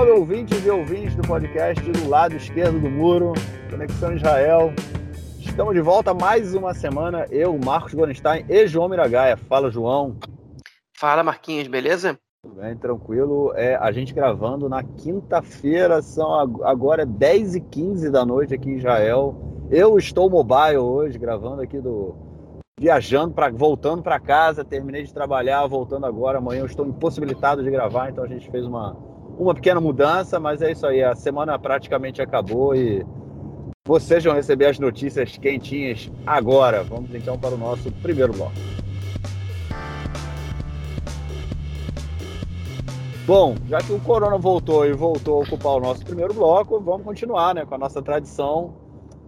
salve, ouvintes e ouvintes do podcast do lado esquerdo do muro, Conexão Israel. Estamos de volta mais uma semana, eu, Marcos Gorenstein e João Miragaia. Fala, João. Fala, Marquinhos, beleza? Tudo bem, tranquilo. É, a gente gravando na quinta-feira, são agora 10 e 15 da noite aqui em Israel. Eu estou mobile hoje, gravando aqui do, viajando, pra, voltando para casa, terminei de trabalhar, voltando agora. Amanhã eu estou impossibilitado de gravar, então a gente fez uma, uma pequena mudança, mas é isso aí. A semana praticamente acabou e vocês vão receber as notícias quentinhas agora. Vamos então para o nosso primeiro bloco. Bom, já que o Corona voltou e voltou a ocupar o nosso primeiro bloco, vamos continuar né, com a nossa tradição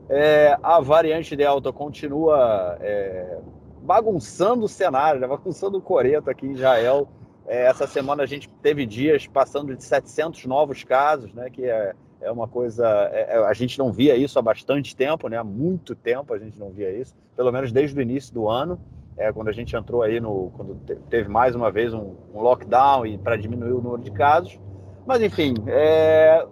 é, a variante Delta continua é, bagunçando o cenário, né? bagunçando o coreto aqui em Israel. É, essa semana a gente teve dias passando de 700 novos casos, né? que é, é uma coisa. É, é, a gente não via isso há bastante tempo, né? há muito tempo a gente não via isso, pelo menos desde o início do ano. É, quando a gente entrou aí no. quando teve mais uma vez um, um lockdown e para diminuir o número de casos. Mas enfim, é,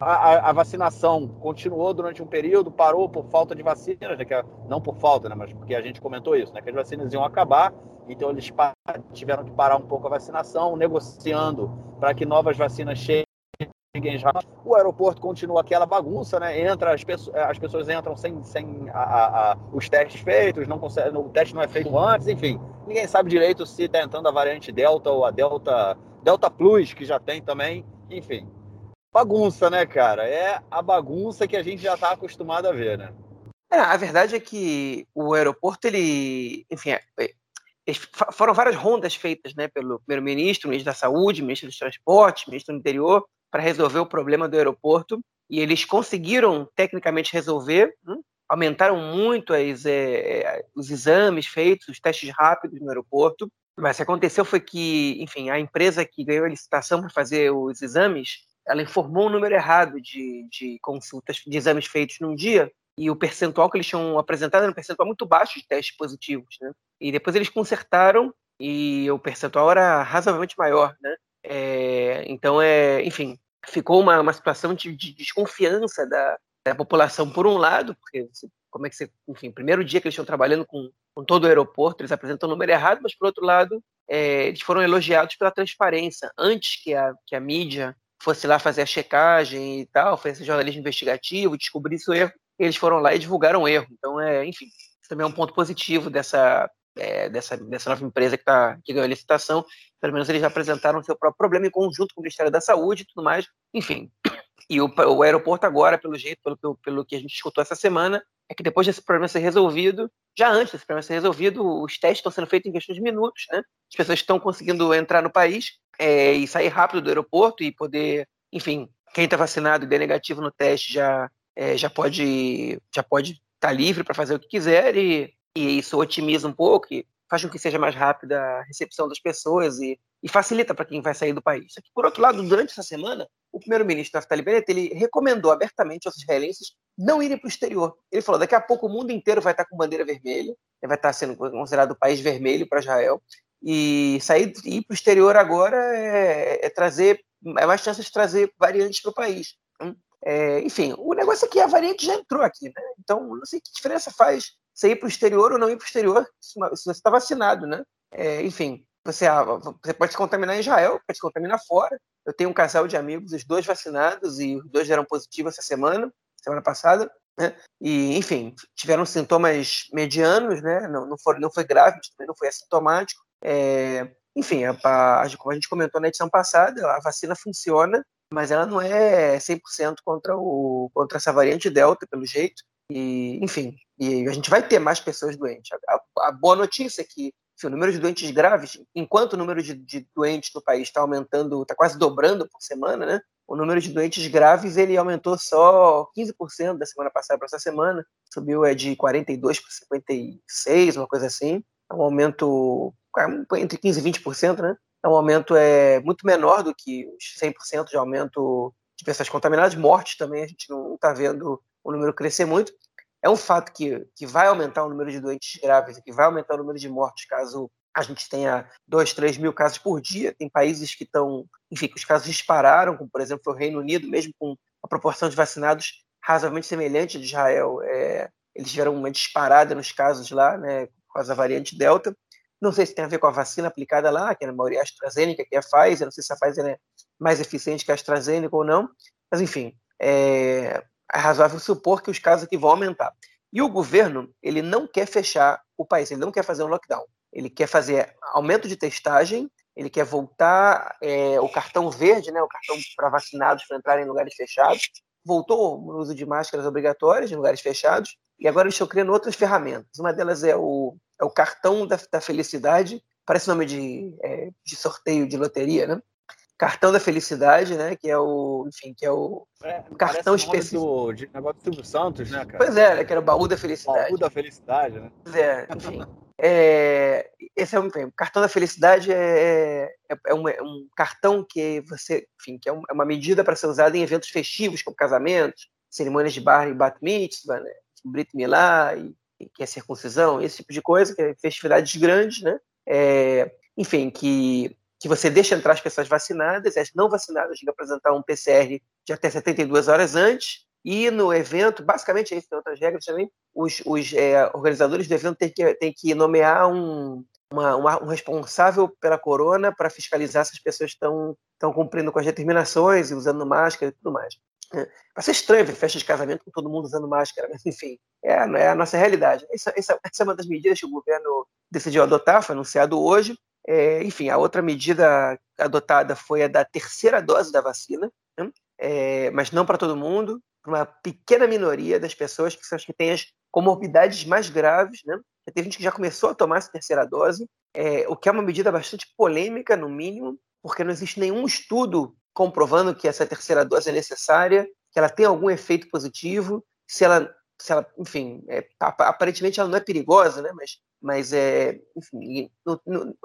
a, a, vacinação continuou durante um período, parou por falta de vacinas, né, é, não por falta, né, mas porque a gente comentou isso, né, que as vacinas iam acabar, então eles tiveram que parar um pouco a vacinação, negociando para que novas vacinas cheguem já. O aeroporto continua aquela bagunça, né? Entra, as, pessoas, as pessoas entram sem, sem a, a, os testes feitos, não consegue, o teste não é feito antes, enfim. Ninguém sabe direito se está entrando a variante Delta ou a Delta, Delta Plus, que já tem também, enfim bagunça, né, cara? É a bagunça que a gente já está acostumado a ver, né? É, a verdade é que o aeroporto, ele, enfim, é, é foram várias rondas feitas, né, pelo primeiro-ministro, ministro da Saúde, ministro dos Transportes, ministro do Interior, para resolver o problema do aeroporto. E eles conseguiram tecnicamente resolver, hum, aumentaram muito as, é, os exames feitos, os testes rápidos no aeroporto. Mas o que aconteceu foi que, enfim, a empresa que ganhou a licitação para fazer os exames ela informou um número errado de, de consultas, de exames feitos num dia, e o percentual que eles tinham apresentado era um percentual muito baixo de testes positivos, né? E depois eles consertaram e o percentual era razoavelmente maior, né? É, então, é, enfim, ficou uma, uma situação de, de desconfiança da, da, população, por um lado, porque como é que você, enfim, primeiro dia que eles estão trabalhando com, com todo o aeroporto, eles apresentam o número errado, mas por outro lado, é, eles foram elogiados pela transparência. Antes que a, que a mídia fosse lá fazer a checagem e tal, fez esse jornalismo investigativo, descobrisse o erro, eles foram lá e divulgaram o erro. Então, é, enfim, isso também é um ponto positivo dessa, é, dessa, dessa nova empresa que, tá, que ganhou a licitação. Pelo menos eles apresentaram seu próprio problema em conjunto com o Ministério da Saúde e tudo mais. Enfim, e o, o aeroporto agora, pelo jeito, pelo, pelo que a gente escutou essa semana, é que depois desse problema ser resolvido, já antes desse problema ser resolvido, os testes estão sendo feitos em questões de minutos, né? As pessoas estão conseguindo entrar no país é, e sair rápido do aeroporto e poder, enfim, quem está vacinado e der negativo no teste já, é, já pode já pode estar tá livre para fazer o que quiser e, e isso otimiza um pouco e faz com que seja mais rápida a recepção das pessoas e, e facilita para quem vai sair do país. Por outro lado, durante essa semana, o primeiro-ministro Naftali Bennett ele recomendou abertamente aos israelenses não irem para o exterior. Ele falou: daqui a pouco o mundo inteiro vai estar com bandeira vermelha, vai estar sendo considerado o país vermelho para Israel, e sair e ir para o exterior agora é, é, trazer é mais chance de trazer variantes para o país. Hum? É, enfim, o negócio é que a variante já entrou aqui, né? Então, não sei que diferença faz você ir para o exterior ou não ir para o exterior se você está vacinado, né? É, enfim, você, ah, você pode se contaminar em Israel, pode se contaminar fora. Eu tenho um casal de amigos, os dois vacinados, e os dois deram positivo essa semana, semana passada. Né? E, enfim, tiveram sintomas medianos, né? Não, não, foi, não foi grave, não foi assintomático. É, enfim, a, como a gente comentou na edição passada, a vacina funciona, mas ela não é 100% contra, o, contra essa variante Delta, pelo jeito. E, enfim, e a gente vai ter mais pessoas doentes. A, a boa notícia é que enfim, o número de doentes graves, enquanto o número de, de doentes no país está aumentando, está quase dobrando por semana, né? O número de doentes graves ele aumentou só 15% da semana passada para essa semana, subiu é de 42 para 56, uma coisa assim. É um aumento entre 15% e 20%, né? É um aumento é, muito menor do que os 100% de aumento de pessoas contaminadas. Mortes também, a gente não está vendo o número crescer muito. É um fato que, que vai aumentar o número de doentes graves que vai aumentar o número de mortes caso a gente tenha 2, 3 mil casos por dia. Tem países que estão, enfim, que os casos dispararam, como por exemplo o Reino Unido, mesmo com a proporção de vacinados razoavelmente semelhante de Israel. É, eles tiveram uma disparada nos casos lá, né, causa da variante Delta. Não sei se tem a ver com a vacina aplicada lá, que é na maioria a AstraZeneca, que é a Pfizer. Não sei se a Pfizer é mais eficiente que a AstraZeneca ou não. Mas, enfim, é, é razoável supor que os casos aqui vão aumentar. E o governo, ele não quer fechar o país, ele não quer fazer um lockdown. Ele quer fazer aumento de testagem, ele quer voltar é, o cartão verde, né, o cartão para vacinados para entrar em lugares fechados. Voltou o uso de máscaras obrigatórias em lugares fechados. E agora eles estão criando outras ferramentas. Uma delas é o, é o cartão da, da felicidade, parece nome de, é, de sorteio de loteria, né? Cartão da Felicidade, né? Que é o, enfim, que é o é, cartão específico. Do, de negócio do Silvio Santos, né, cara? Pois é, né, que era o baú da felicidade. Baú da felicidade, né? Pois é, enfim. é, esse é um o cartão da felicidade é, é, é, um, é, um, cartão que você, enfim, que é, um, é uma medida para ser usada em eventos festivos, como casamentos, cerimônias de bar e bat mitzvah, né? Brit Milá, e, que é circuncisão, esse tipo de coisa, que é festividades grandes, né? É, enfim, que que você deixa entrar as pessoas vacinadas, as não vacinadas têm que apresentar um PCR de até 72 horas antes, e no evento, basicamente, isso tem outras regras também, os, os é, organizadores do evento têm que, têm que nomear um, uma, uma, um responsável pela corona para fiscalizar se as pessoas estão cumprindo com as determinações usando máscara e tudo mais. Vai ser estranho ver festa de casamento com todo mundo usando máscara, mas enfim, é, é a nossa realidade. Essa, essa, essa, é uma das medidas que o governo decidiu adotar, foi anunciado hoje, é, enfim, a outra medida adotada foi a da terceira dose da vacina, né? é, mas não para todo mundo, para uma pequena minoria das pessoas que são as que têm as comorbidades mais graves. Né? Tem gente que já começou a tomar essa terceira dose, é, o que é uma medida bastante polêmica, no mínimo, porque não existe nenhum estudo comprovando que essa terceira dose é necessária, que ela tem algum efeito positivo, se ela, se ela enfim, é, aparentemente ela não é perigosa, né? mas mas é, enfim,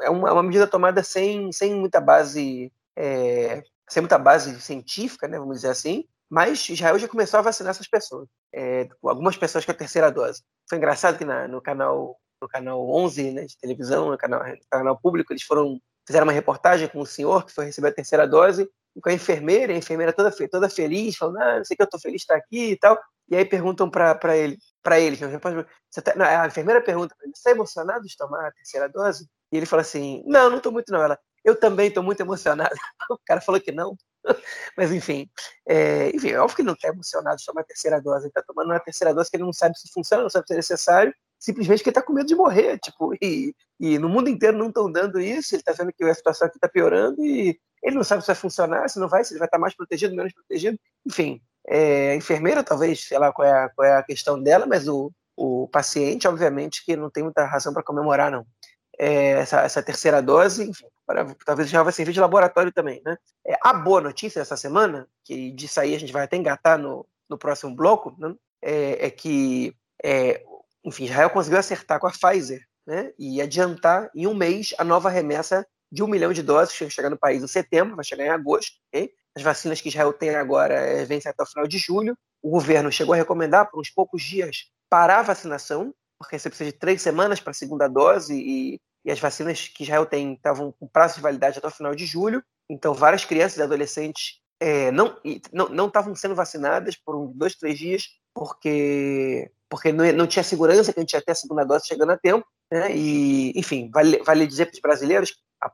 é uma, uma medida tomada sem, sem muita base é, sem muita base científica, né, vamos dizer assim, mas Israel já começou a vacinar essas pessoas, é, algumas pessoas com a terceira dose. Foi engraçado que na, no canal no canal 11 né, de televisão, no canal, no canal público, eles foram fizeram uma reportagem com o senhor que foi receber a terceira dose com a enfermeira, a enfermeira toda, toda feliz, falando, ah, não sei que eu estou feliz de estar aqui e tal. E aí perguntam para ele, para ele, você tá, não, a enfermeira pergunta para ele, você está emocionado de tomar a terceira dose? E ele fala assim, não, não estou muito não. Ela, eu também estou muito emocionado. O cara falou que não. Mas enfim, é, enfim, é óbvio que ele não está emocionado de tomar a terceira dose. Ele está tomando uma terceira dose que ele não sabe se funciona, não sabe se é necessário, simplesmente que ele está com medo de morrer. Tipo, e, e no mundo inteiro não estão dando isso, ele está vendo que a situação aqui está piorando e ele não sabe se vai funcionar, se não vai, se ele vai estar mais protegido, menos protegido. Enfim, é, a enfermeira, talvez, sei lá qual é a, qual é a questão dela, mas o, o paciente, obviamente, que não tem muita razão para comemorar, não. É, essa, essa, terceira dose, enfim, para, talvez já vai servir de laboratório também, né? É, a boa notícia dessa semana, que disso aí a gente vai até engatar no, no próximo bloco, né? é, é, que, é, enfim, Israel conseguiu acertar com a Pfizer, né? E adiantar em um mês a nova remessa de um milhão de doses que chegar no país em setembro, vai chegar em agosto, okay? As vacinas que Israel tem agora é, vencem até o final de julho. O governo chegou a recomendar por uns poucos dias parar a vacinação, porque você precisa de três semanas para a segunda dose e, e as vacinas que Israel tem estavam com prazo de validade até o final de julho. Então, várias crianças e adolescentes é, não não estavam sendo vacinadas por uns dois, três dias, porque porque não, não tinha segurança que a gente ia ter a segunda dose chegando a tempo. Né? E, enfim, vale, vale dizer para os brasileiros a,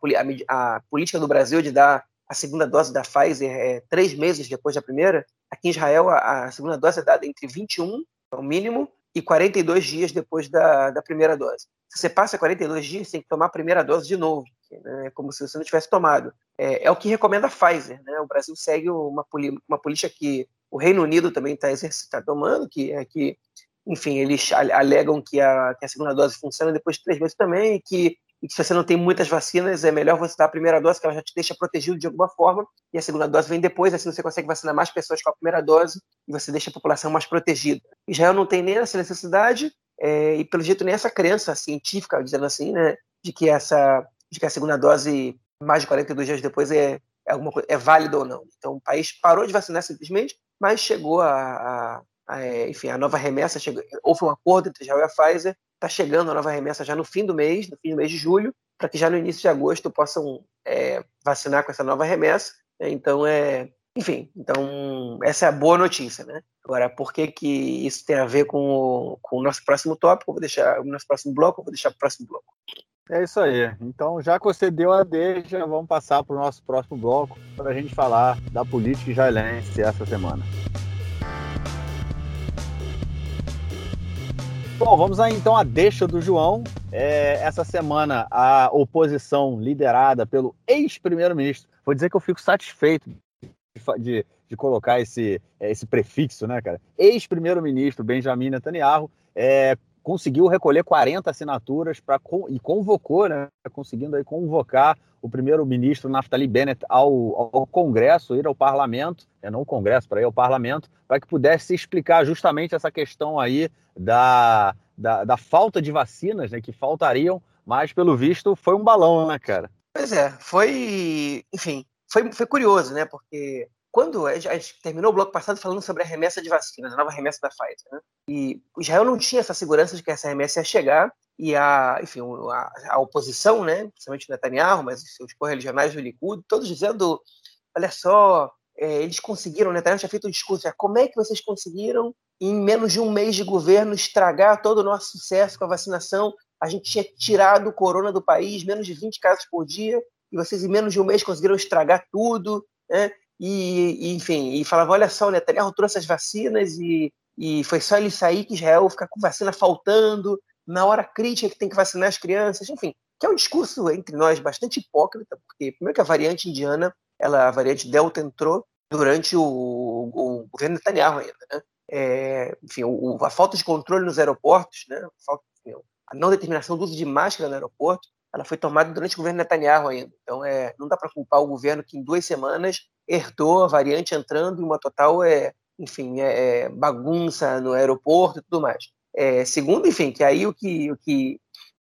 a, a política do Brasil de dar a segunda dose da Pfizer é três meses depois da primeira. Aqui em Israel, a, a segunda dose é dada entre 21, é o mínimo, e 42 dias depois da, da primeira dose. Se você passa 42 dias, você tem que tomar a primeira dose de novo, né? é como se você não tivesse tomado. É, é, o que recomenda a Pfizer. Né? O Brasil segue uma, uma política que o Reino Unido também está tá tomando, que é que, enfim, eles alegam que a, que a segunda dose funciona depois de três meses também, que e se você não tem muitas vacinas, é melhor você dar a primeira dose, que ela já te deixa protegido de alguma forma, e a segunda dose vem depois, assim você consegue vacinar mais pessoas com a primeira dose, e você deixa a população mais protegida. Israel não tem nem essa necessidade, é, e pelo jeito nem essa crença científica, dizendo assim, né, de que, essa, de que a segunda dose, mais de 42 dias depois, é, é, alguma é válida ou não. Então o país parou de vacinar simplesmente, mas chegou a, a, a enfim, a nova remessa, chegou, houve um acordo entre Israel e a Pfizer, está chegando a nova remessa já no fim do mês, no fim do mês de julho, para que já no início de agosto possam é, vacinar com essa nova remessa. Então, é, enfim, então essa é a boa notícia, né? Agora, por que, que isso tem a ver com o, com o nosso próximo tópico? Vou deixar o nosso próximo bloco, vou deixar para o próximo bloco. É isso aí. Então, já que você deu a deixa, vamos passar para o nosso próximo bloco para a gente falar da política israelense essa semana. Bom, vamos aí então à deixa do João. É, essa semana, a oposição liderada pelo ex-primeiro-ministro. Vou dizer que eu fico satisfeito de, de colocar esse, é, esse prefixo, né, cara? Ex-primeiro-ministro Benjamin Netanyahu é, conseguiu recolher 40 assinaturas para e convocou, né, conseguindo aí convocar o primeiro-ministro Naftali Bennett ao, ao Congresso, ir ao Parlamento, é, não Congresso, para ir ao Parlamento, para que pudesse explicar justamente essa questão aí da, da, da, falta de vacinas, né, que faltariam, mas pelo visto foi um balão, né, cara? Pois é, foi, enfim, foi, foi curioso, né? Porque quando a gente terminou o bloco passado falando sobre a remessa de vacinas, a nova remessa da Pfizer, né? E Israel não tinha essa segurança de que essa remessa ia chegar e a, enfim, a, a oposição, né, principalmente Netanyahu, mas os correligionários do Likud, todos dizendo, olha só, é, eles conseguiram, Netanyahu tinha feito um discurso, é, como é que vocês conseguiram em menos de um mês de governo estragar todo o nosso sucesso com a vacinação? A gente tinha tirado o corona do país, menos de 20 casos por dia, e vocês em menos de um mês conseguiram estragar tudo, né? E, e enfim, e falava, olha só, o Netanyahu trouxe as vacinas e, e foi só ele sair que Israel fica com vacina faltando, na hora crítica que tem que vacinar as crianças, enfim, que é um discurso entre nós bastante hipócrita, porque primeiro que a variante indiana, ela, a variante Delta entrou durante o, o governo Netanyahu ainda, né? É, enfim, o, a falta de controle nos aeroportos, né? A, falta, a não determinação do uso de máscara no aeroporto, ela foi tomada durante o governo Netanyahu ainda. Então, é, não dá para culpar o governo que em duas semanas herdou a variante entrando e uma total, é, enfim, é, é bagunça no aeroporto e tudo mais. É, segundo, enfim, que aí o que o que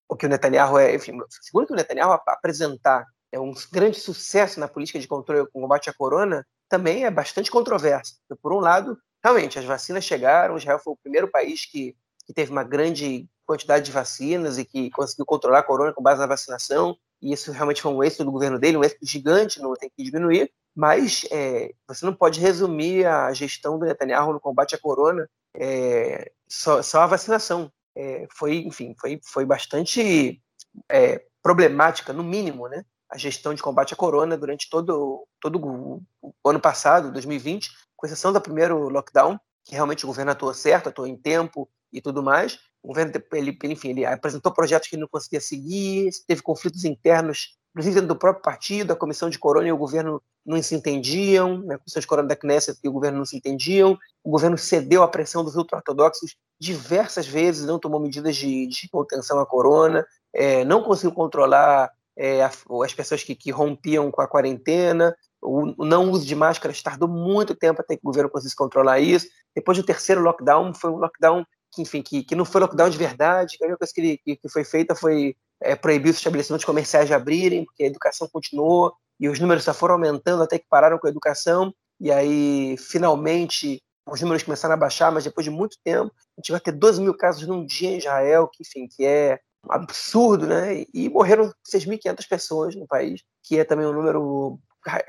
o que o Netanyahu é, enfim, segundo que o Netanyahu apresentar é um grande sucesso na política de controle com combate à corona, também é bastante controverso. Por um lado, realmente as vacinas chegaram, Israel foi o primeiro país que, que teve uma grande quantidade de vacinas e que conseguiu controlar a corona com base na vacinação, e isso realmente foi um êxito do governo dele, um êxito gigante, não tem que diminuir, mas é, você não pode resumir a gestão do Netanyahu no combate à corona é, só, só, a vacinação. É, foi, enfim, foi, foi bastante é, problemática, no mínimo, né? A gestão de combate à corona durante todo, todo o, o ano passado, 2020, com exceção do primeiro lockdown, que realmente o governo atuou certo, atuou em tempo e tudo mais, o governo, ele, enfim, ele apresentou projetos que ele não conseguia seguir, teve conflitos internos, inclusive dentro do próprio partido, a comissão de Corona e o governo não se entendiam, né, a comissão de Corona da Knesset e o governo não se entendiam, o governo cedeu à pressão dos ultra-ortodoxos diversas vezes, não tomou medidas de, de contenção à Corona, é, não conseguiu controlar é, as pessoas que, que, rompiam com a quarentena, o, não uso de máscaras tardou muito tempo até que o governo conseguisse controlar isso. Depois do terceiro lockdown, foi um lockdown que, enfim, que, que não foi lockdown de verdade, a única coisa que, que, que foi feita foi é, proibir os estabelecimentos comerciais de abrirem, porque a educação continuou, e os números só foram aumentando até que pararam com a educação, e aí, finalmente, os números começaram a baixar, mas depois de muito tempo, a gente vai ter 12 mil casos num dia em Israel, que, enfim, que é absurdo, né? E morreram 6.500 pessoas no país, que é também um número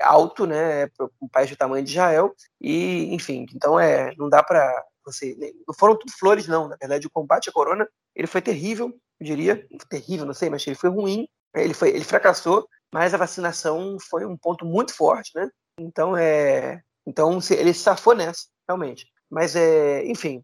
alto, né, para um país do tamanho de Israel. E, enfim, então é, não dá para você, não foram tudo flores não. Na verdade, o combate à corona ele foi terrível, eu diria, terrível, não sei, mas ele foi ruim. Ele foi, ele fracassou, mas a vacinação foi um ponto muito forte, né? Então é, então ele safou nessa, realmente. Mas é, enfim,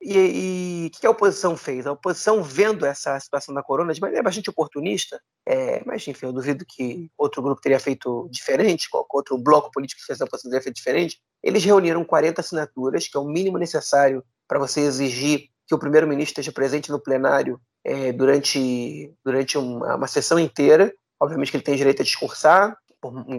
e, o que a oposição fez? A oposição, vendo essa situação da corona de maneira bastante oportunista, é, mas enfim, eu duvido que outro grupo teria feito diferente, outro bloco político que fez a oposição teria feito diferente. Eles reuniram 40 assinaturas, que é o mínimo necessário para você exigir que o primeiro-ministro esteja presente no plenário é, durante, durante uma, uma, sessão inteira. Obviamente que ele tem direito a discursar,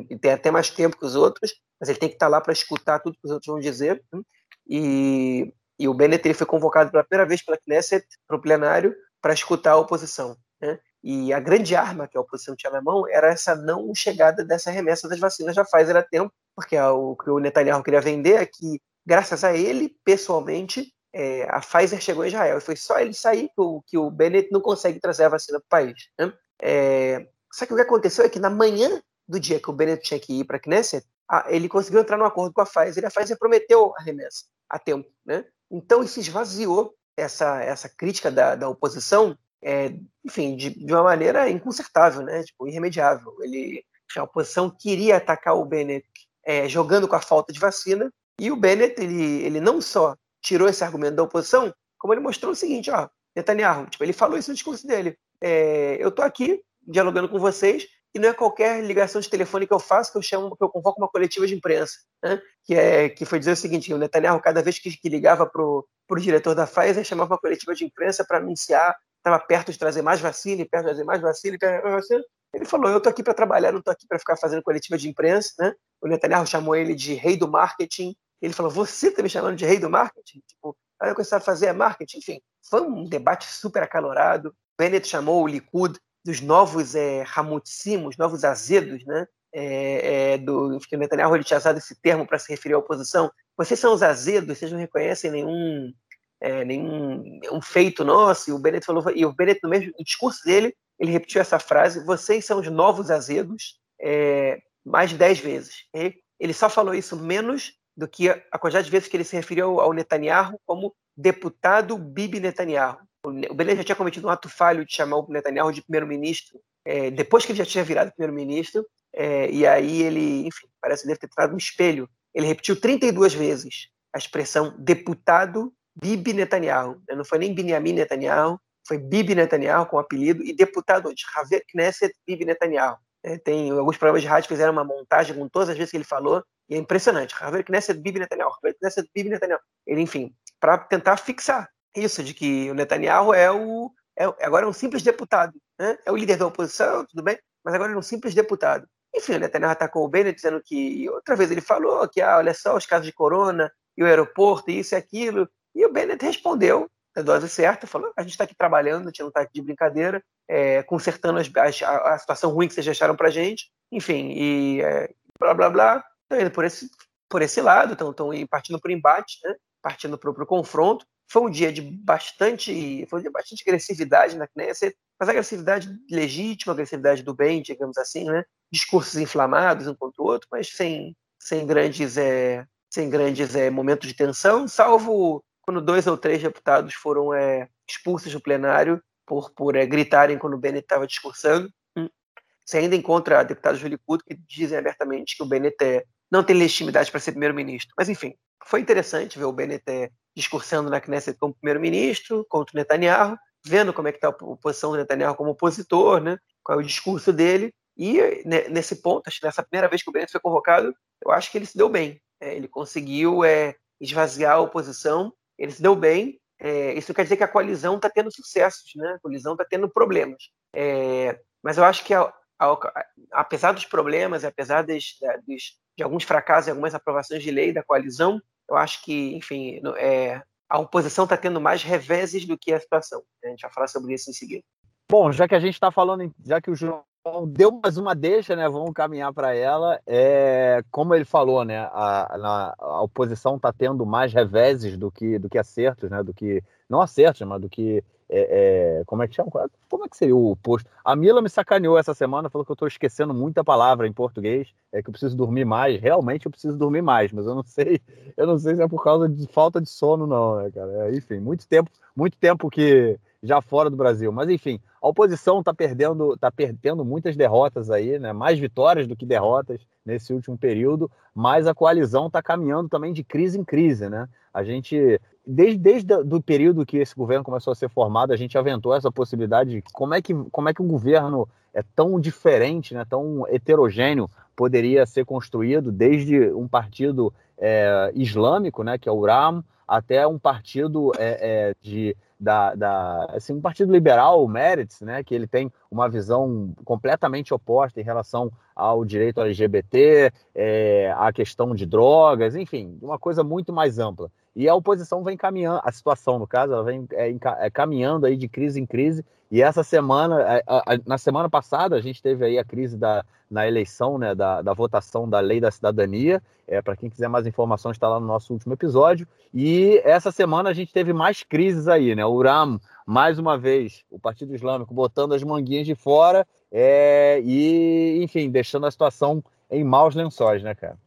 e tem até mais tempo que os outros, mas ele tem que estar lá para escutar tudo que os outros vão dizer. Né? E e o Bennett ele foi convocado pela primeira vez pela Knesset para o plenário para escutar a oposição. Né? E a grande arma que a oposição tinha na mão era essa não chegada dessa remessa das vacinas da Pfizer a tempo, porque o que o Netanyahu queria vender é que, graças a ele, pessoalmente, é, a Pfizer chegou em Israel. E foi só ele sair que o, que o Bennett não consegue trazer a vacina para o país. Né? É, só que o que aconteceu é que na manhã do dia que o Bennett tinha que ir para a Knesset, ele conseguiu entrar num acordo com a Pfizer e a Pfizer prometeu a remessa a tempo. Né? Então isso esvaziou essa, essa crítica da, da oposição, é, enfim, de, de, uma maneira inconsertável, né? tipo, irremediável. Ele, a oposição queria atacar o Bennett é, jogando com a falta de vacina, e o Bennett ele, ele não só tirou esse argumento da oposição, como ele mostrou o seguinte, ó, Netanyahu, tipo, ele falou isso no discurso dele. É, eu estou aqui dialogando com vocês e não é qualquer ligação de telefone que eu faço que eu chamo, que eu convoco uma coletiva de imprensa, né? que é que foi dizer o seguinte: o Netanyahu cada vez que, que ligava para o diretor da Pfizer chamava uma coletiva de imprensa para anunciar estava perto de trazer mais vacina, perto de trazer mais vacina, perto mais vacina. Ele falou: eu estou aqui para trabalhar, não estou aqui para ficar fazendo coletiva de imprensa, né? O Netanyahu chamou ele de rei do marketing. Ele falou: você está me chamando de rei do marketing? Tipo, olha o que sabe fazer é marketing. Enfim, foi um debate super acalorado. Bennett chamou o Likud dos novos é, os novos azedos, né? É, é, do que Netanyahu ele tinha usado esse termo para se referir à oposição. Vocês são os azedos, vocês não reconhecem nenhum, é, nenhum um feito nosso. E o Bennett falou, e o Bennett no mesmo no discurso dele ele repetiu essa frase: vocês são os novos azedos, é, mais de dez vezes. Ele só falou isso menos do que a quantidade de vezes que ele se referiu ao Netanyahu como deputado Bibi Netanyahu o Belém já tinha cometido um ato falho de chamar o Netanyahu de primeiro-ministro, é, depois que ele já tinha virado primeiro-ministro, é, e aí ele, enfim, parece que deve ter trado um espelho. Ele repetiu 32 vezes a expressão deputado Bibi Netanyahu. Né? Não foi nem Benjamin Netanyahu, foi Bibi Netanyahu com o apelido, e deputado de Haver Knesset Bibi Netanyahu. É, tem alguns programas de rádio fizeram uma montagem com todas as vezes que ele falou, e é impressionante. Haver Knesset Bibi Netanyahu, Haver Knesset Bibi Netanyahu. Ele, enfim, para tentar fixar isso, de que o Netanyahu é o. É, agora é um simples deputado. Né? É o líder da oposição, tudo bem, mas agora é um simples deputado. Enfim, o Netanyahu atacou o Bennett dizendo que. Outra vez ele falou que, ah, olha só, os casos de corona e o aeroporto, e isso e aquilo. E o Bennett respondeu, a dose certa, falou: a gente está aqui trabalhando, a gente não está aqui de brincadeira, é, consertando as, a, a, situação ruim que vocês deixaram para gente. Enfim, e é, blá blá blá. Estão indo por esse, por esse lado, estão partindo para o embate, né? partindo para o confronto. Foi um dia de bastante, foi um dia de bastante agressividade na Knesset, mas agressividade legítima, agressividade do bem, digamos assim, né? Discursos inflamados um contra o outro, mas sem, sem grandes, é, sem grandes é, momentos de tensão, salvo quando dois ou três deputados foram é, expulsos do plenário por, por é, gritarem quando o Bennett estava discursando. Hum. Você ainda encontra deputados do Likud que dizem abertamente que o Bennett é, não tem legitimidade para ser primeiro-ministro. Mas, enfim, foi interessante ver o Bennett discursando na Knesset como primeiro-ministro contra o Netanyahu, vendo como é que está a posição do Netanyahu como opositor, né? qual é o discurso dele. E né, nesse ponto, nessa primeira vez que o Bennett foi convocado, eu acho que ele se deu bem. É, ele conseguiu é, esvaziar a oposição, ele se deu bem. É, isso quer dizer que a coalizão está tendo sucessos, né? a coalizão está tendo problemas. É, mas eu acho que, a, a, apesar dos problemas, apesar dos, de alguns fracassos e algumas aprovações de lei da coalizão, eu acho que, enfim, é, a oposição está tendo mais reveses do que a situação. A gente vai falar sobre isso em seguida. Bom, já que a gente está falando, já que o João deu mais uma deixa, né? Vamos caminhar para ela. É, como ele falou, né? A, a, a oposição está tendo mais reveses do que, do que acertos, né? Do que não acertos, mas do que é, é, como é que chama? Como é que seria o posto? A Mila me sacaneou essa semana, falou que eu estou esquecendo muita palavra em português, é que eu preciso dormir mais. Realmente eu preciso dormir mais, mas eu não sei, eu não sei se é por causa de falta de sono, não, né, cara? É, enfim, muito tempo, muito tempo que já fora do Brasil. Mas enfim, a oposição está perdendo, tá perdendo muitas derrotas aí, né? Mais vitórias do que derrotas nesse último período, mas a coalizão está caminhando também de crise em crise, né? A gente desde, desde o período que esse governo começou a ser formado, a gente aventou essa possibilidade de como é que, como é que um governo é tão diferente, né, tão heterogêneo poderia ser construído, desde um partido é, islâmico, né, que é o RAM, até um partido é, é, de, da, da assim, um partido liberal, o Meretz, né, que ele tem uma visão completamente oposta em relação ao direito LGBT, é, à questão de drogas, enfim, uma coisa muito mais ampla. E a oposição vem caminhando, a situação, no caso, ela vem é, é, caminhando aí de crise em crise. E essa semana, é, a, a, na semana passada, a gente teve aí a crise da, na eleição, né, da, da votação da lei da cidadania. É, Para quem quiser mais informações, está lá no nosso último episódio. E essa semana a gente teve mais crises aí, né? O URAM, mais uma vez, o Partido Islâmico botando as manguinhas de fora é, e, enfim, deixando a situação em maus lençóis, né, cara?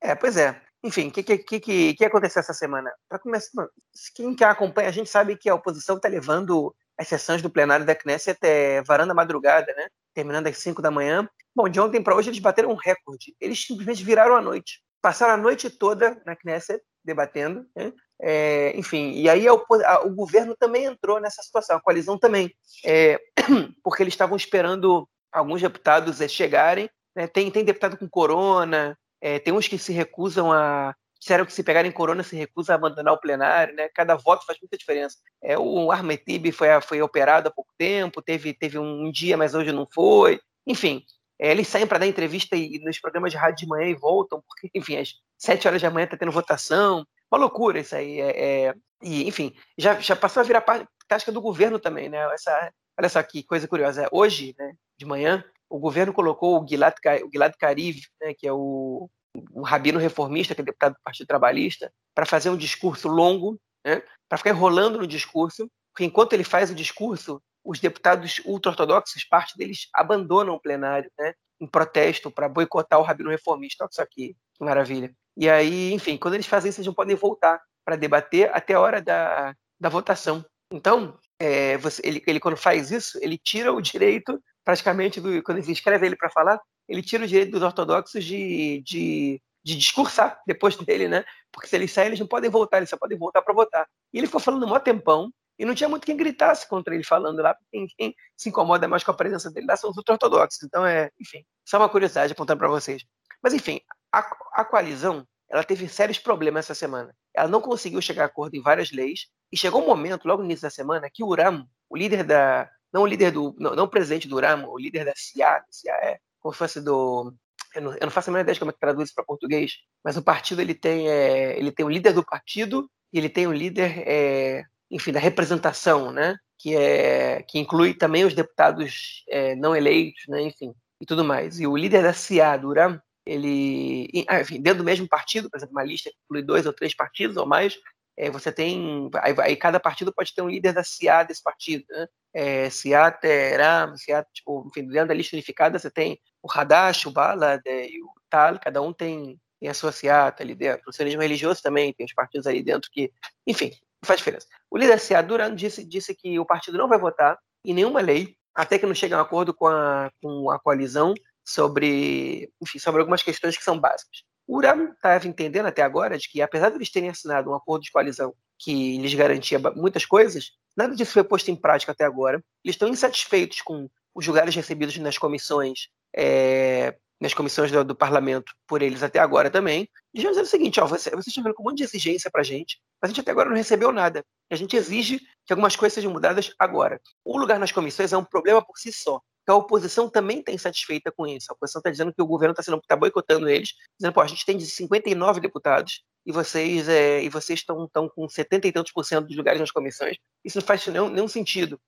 É, pois é. Enfim, o que, que, que, que aconteceu essa semana? Para começar, quem que acompanha, a gente sabe que a oposição está levando as sessões do plenário da Knesset até varanda madrugada, né? Terminando às 5 da manhã. Bom, de ontem para hoje eles bateram um recorde. Eles simplesmente viraram a noite. Passaram a noite toda na Knesset debatendo, né? É, enfim, e aí a, a, o governo também entrou nessa situação, a coalizão também, é, porque eles estavam esperando alguns deputados é, chegarem. Né? Tem, tem deputado com corona, é, tem uns que se recusam a. Disseram que se pegarem corona se recusa a abandonar o plenário, né? Cada voto faz muita diferença. É, o Ahmed Tibi foi, foi operado há pouco tempo, teve, teve um dia, mas hoje não foi. Enfim, é, eles saem para dar entrevista e, nos programas de rádio de manhã e voltam, porque, enfim, às sete horas da manhã está tendo votação. Uma loucura isso aí. É, é, e, enfim, já, já passou a virar tática do governo também, né? Essa, olha só que coisa curiosa. Hoje, né, de manhã, o governo colocou o Gilad, o Gilad Kariv, né, que é o, um rabino reformista, que é deputado do Partido Trabalhista, para fazer um discurso longo, né, para ficar enrolando no discurso, porque enquanto ele faz o discurso, os deputados ultra-ortodoxos, parte deles abandonam o plenário, né, em protesto para boicotar o rabino reformista. Olha isso aqui, que maravilha. E aí, enfim, quando eles fazem isso, eles não podem voltar para debater até a hora da, da votação. Então, é, você, ele, ele, quando faz isso, ele tira o direito praticamente, do, quando ele escreve ele para falar, ele tira o direito dos ortodoxos de, de, de, discursar depois dele, né? Porque se eles saem, eles não podem voltar, eles só podem voltar para votar. E ele ficou falando um tempão, e não tinha muito quem gritasse contra ele falando lá, porque quem, se incomoda mais com a presença dele lá são os ortodoxos. Então, é, enfim, só uma curiosidade apontando para vocês. Mas, enfim, a, coalizão ela teve sérios problemas essa semana. Ela não conseguiu chegar a acordo em várias leis, e chegou um momento, logo no início da semana, que o Uram, o líder da, não o líder do. Não, não o presidente do Ramo, o líder da CIA, CIA é como se fosse do. Eu não, eu não faço a menor ideia de como é que traduz isso para português, mas o partido ele tem, é, ele tem o líder do partido e ele tem o líder, é, enfim, da representação, né? Que, é, que inclui também os deputados é, não eleitos, né? Enfim, e tudo mais. E o líder da CIA, do Uram, ele, ah, enfim, dentro do mesmo partido, por exemplo, uma lista que inclui dois ou três partidos ou mais, é, você tem. Aí, aí, cada partido pode ter um líder da CIA desse partido, né? é, Seat, Ram, Seat, tipo, enfim, dentro da lista unificada você tem o Hadash, o Balad e o Tal, cada um tem, tem a sua Seat ali dentro. O sionismo religioso também tem os partidos ali dentro que, enfim, faz diferença. O líder Seat Duran disse, disse que o partido não vai votar em nenhuma lei até que não chegue a um acordo com a, com a coalizão sobre, enfim, sobre algumas questões que são básicas. O Uram estava entendendo até agora de que, apesar de eles terem assinado um acordo de coalizão que lhes garantia muitas coisas, Nada disso foi posto em prática até agora. Eles estão insatisfeitos com os lugares recebidos nas comissões, é, nas comissões do, do, parlamento por eles até agora também. Eles vão dizer o seguinte: ó, você, vocês estão vendo com um monte de exigência para a gente, mas a gente até agora não recebeu nada. A gente exige que algumas coisas sejam mudadas agora. O lugar nas comissões é um problema por si só. A oposição também está insatisfeita com isso. A oposição está dizendo que o governo está tá boicotando eles, dizendo, pô, a gente tem 59 deputados, e vocês é, e vocês estão estão com 70 e tantos por cento dos lugares nas comissões. Isso não faz nenhum, nenhum sentido.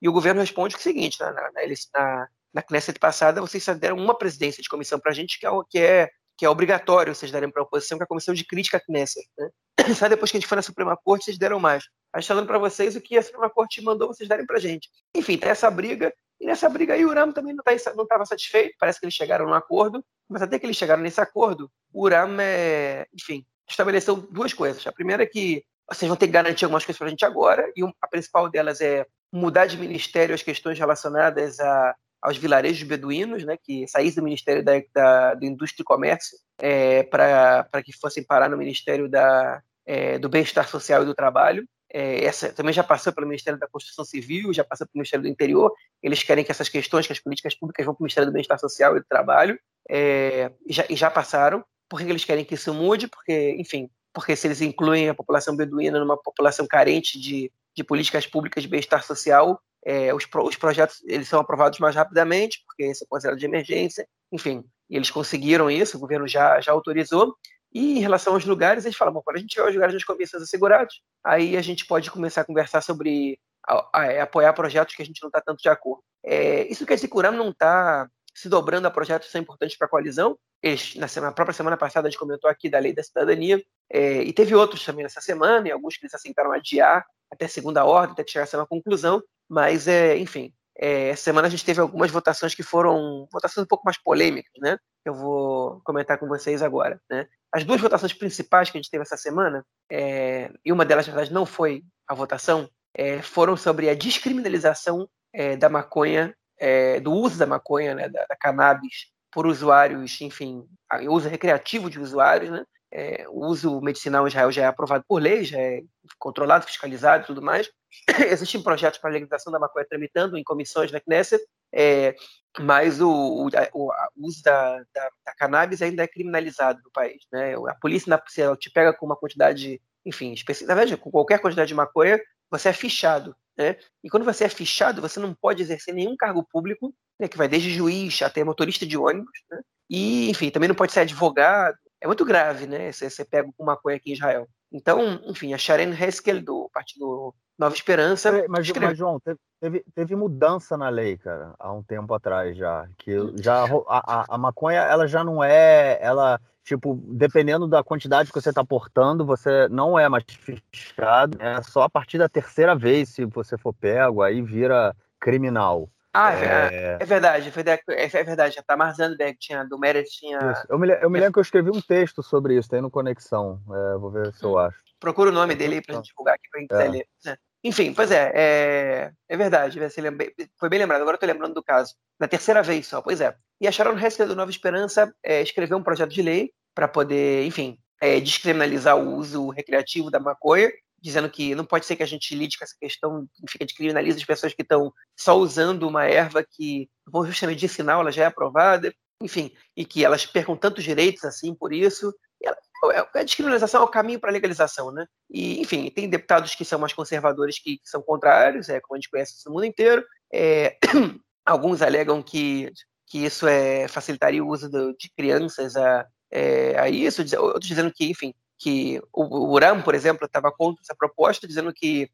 E o governo responde o seguinte: na, na, na, na Knesset passada, vocês só deram uma presidência de comissão para a gente, que é, que, é, que é obrigatório vocês darem para a oposição, que é a comissão de crítica à Knesset. Né? Só depois que a gente foi na Suprema Corte, vocês deram mais. A gente está dando para vocês o que a Suprema Corte mandou vocês darem para a gente. Enfim, tem essa briga. E nessa briga aí o Uram também não tá estava satisfeito. Parece que eles chegaram num acordo. Mas até que eles chegaram nesse acordo, o Uram, é, enfim, estabeleceu duas coisas. A primeira é que vocês vão ter que garantir algumas coisas para a gente agora, e a principal delas é mudar de ministério as questões relacionadas a, aos vilarejos beduínos, né, que saíssem do Ministério da, da, do Indústria e Comércio é, para que fossem parar no Ministério da, é, do Bem-Estar Social e do Trabalho. É, essa também já passou pelo Ministério da Construção Civil, já passou pelo Ministério do Interior. Eles querem que essas questões, que as políticas públicas vão para o Ministério do Bem-Estar Social e do Trabalho, é, já, e já passaram. Por que eles querem que isso mude? Porque, enfim, porque se eles incluem a população beduína numa população carente de, de políticas públicas de bem-estar social, é, os, os, projetos eles são aprovados mais rapidamente, porque esse é considerado de emergência, enfim, eles conseguiram isso, o governo já, já autorizou, e em relação aos lugares, eles falam, bom, quando a gente tiver os lugares das comissões assegurados, aí a gente pode começar a conversar sobre a, a, a é, apoiar projetos que a gente não está tanto de acordo. É, isso quer dizer que o RAM não está se dobrando a projetos que são importantes para a coalizão. Eles, na, semana, na, própria semana passada, a gente comentou aqui da lei da cidadania, é, e teve outros também nessa semana, e alguns que eles aceitaram adiar até segunda ordem, até que chegasse a uma conclusão, mas, é, enfim, é, essa semana a gente teve algumas votações que foram votações um pouco mais polêmicas, né? Que eu vou comentar com vocês agora, né? As duas votações principais que a gente teve essa semana, é, e uma delas, na verdade, não foi a votação, é, foram sobre a descriminalização é, da maconha, é, do uso da maconha, né, da, da, cannabis, por usuários, enfim, uso recreativo de usuários, né? É, o uso medicinal em Israel já é aprovado por lei, já é controlado, fiscalizado e tudo mais. Existem projetos para legalização da maconha tramitando em comissões na Knesset, é, mas o, o, o, uso da, da, da, cannabis ainda é criminalizado no país. Né? A polícia, se ela te pega com uma quantidade, enfim, específica, na verdade, com qualquer quantidade de maconha, você é fichado. Né? E quando você é fichado, você não pode exercer nenhum cargo público, né, que vai desde juiz até motorista de ônibus, né? e, enfim, também não pode ser advogado. É muito grave, né? Você, você pega com maconha aqui em Israel. Então, enfim, a Sharon Heskel, do Partido Nova Esperança. Mas, mas João, teve, teve, mudança na lei, cara, há um tempo atrás já. Que já a, a, a maconha, ela já não é. Ela, tipo, dependendo da quantidade que você está portando, você não é mais fichado. É só a partir da terceira vez, se você for pego, aí vira criminal. Ah, é, é, é verdade, é, é verdade. A Tamar Zandberg tinha, do Meredith tinha. Isso. Eu me, eu me lembro que eu escrevi um texto sobre isso, tem no Conexão. É, vou ver se eu hum. acho. Procura o nome dele aí pra gente divulgar aqui pra quem quiser é. ler. Né? Enfim, pois é, é, é verdade, foi bem lembrado, agora eu tô lembrando do caso. Na terceira vez só, pois é. E a Sharon Hessler do Nova Esperança é, escreveu um projeto de lei para poder, enfim, é, descriminalizar o uso recreativo da maconha, dizendo que não pode ser que a gente lide com essa questão, fica descriminaliza as pessoas que estão só usando uma erva que, por justamente medicinal, ela já é aprovada, enfim, e que elas percam tantos direitos assim por isso. Ela, a descriminalização é o caminho para a legalização, né? E, enfim, tem deputados que são mais conservadores que, que são contrários, é como a gente conhece no mundo inteiro. É, alguns alegam que, que isso é, facilitaria o uso do, de crianças a, é, a isso, outros dizendo que, enfim, que o, URAM, por exemplo, estava contra essa proposta, dizendo que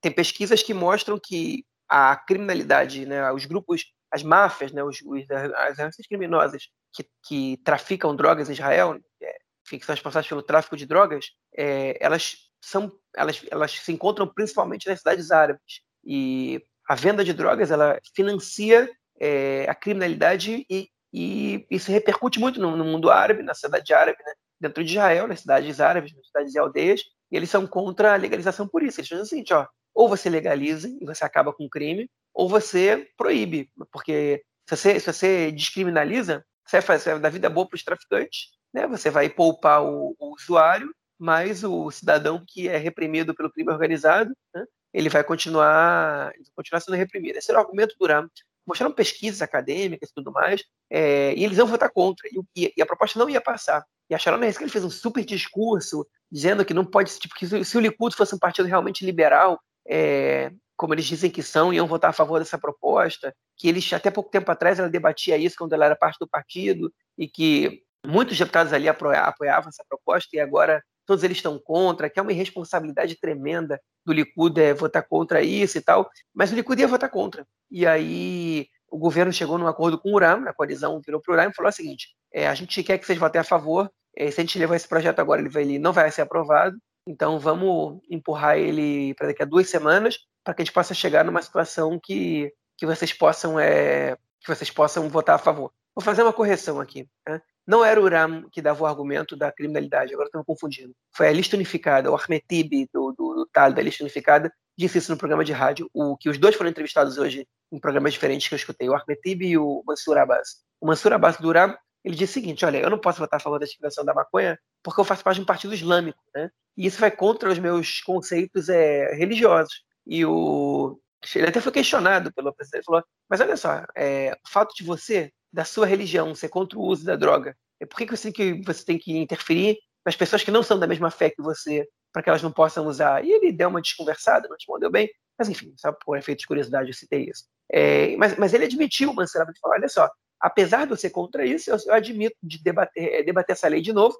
tem pesquisas que mostram que a criminalidade, né, os grupos, as máfias, né, os, as organizações criminosas que, que traficam drogas em Israel, é, que são responsáveis pelo tráfico de drogas, é, elas são elas, elas se encontram principalmente nas cidades árabes e a venda de drogas ela financia é, a criminalidade e, e isso repercute muito no, no, mundo árabe, na cidade árabe, né? Dentro de Israel, nas cidades árabes, nas cidades e aldeias, e eles são contra a legalização por isso. Eles dizem o seguinte, ó, ou você legaliza e você acaba com o crime, ou você proíbe, porque se você, se você descriminaliza, você vai fazer da vida boa para os traficantes, né? Você vai poupar o, o, usuário, mas o cidadão que é reprimido pelo crime organizado, né? ele vai continuar, continuar sendo reprimido. Esse era o argumento do RAM. Mostraram pesquisas acadêmicas e tudo mais, é, e eles vão votar contra, e, e, a proposta não ia passar. E a Sharon ele fez um super discurso dizendo que não pode, tipo, que se o Likud fosse um partido realmente liberal, é, como eles dizem que são, iam votar a favor dessa proposta, que eles, até pouco tempo atrás, ela debatia isso quando ela era parte do partido, e que muitos deputados ali apoiavam essa proposta, e agora todos eles estão contra, que é uma irresponsabilidade tremenda do Likud é, votar contra isso e tal, mas o Likud ia votar contra. E aí o governo chegou num acordo com o URAM, a coalizão virou para o URAM e falou o seguinte, é, a gente quer que vocês votem a favor, é, se a gente levar esse projeto agora, ele, vai, ele não vai ser aprovado, então vamos empurrar ele para daqui a duas semanas, para que a gente possa chegar numa situação que, que vocês possam é, que vocês possam votar a favor. Vou fazer uma correção aqui. Né? Não era o Uram que dava o argumento da criminalidade, agora estou confundindo. Foi a lista unificada, o Ahmed Tibi, do, do, do TAL, da lista unificada, disse isso no programa de rádio, o que os dois foram entrevistados hoje em programas diferentes que eu escutei, o Ahmed Tibi e o Mansur Abbas. O Mansur Abbas do Uram, ele disse o seguinte, olha, eu não posso votar a favor da discriminação da maconha porque eu faço parte de um partido islâmico, né? E isso vai contra os meus conceitos é, religiosos. E o ele até foi questionado pelo presidente, falou, mas olha só, é, o fato de você, da sua religião, ser contra o uso da droga, é por que, que, você, tem que você tem que interferir nas pessoas que não são da mesma fé que você para que elas não possam usar. E ele deu uma desconversada, não respondeu bem, mas enfim, só por efeito de curiosidade eu citei isso. É, mas, mas ele admitiu, Mansell, de falar, olha só, apesar de eu ser contra isso, eu, eu admito de debater, é, debater essa lei de novo,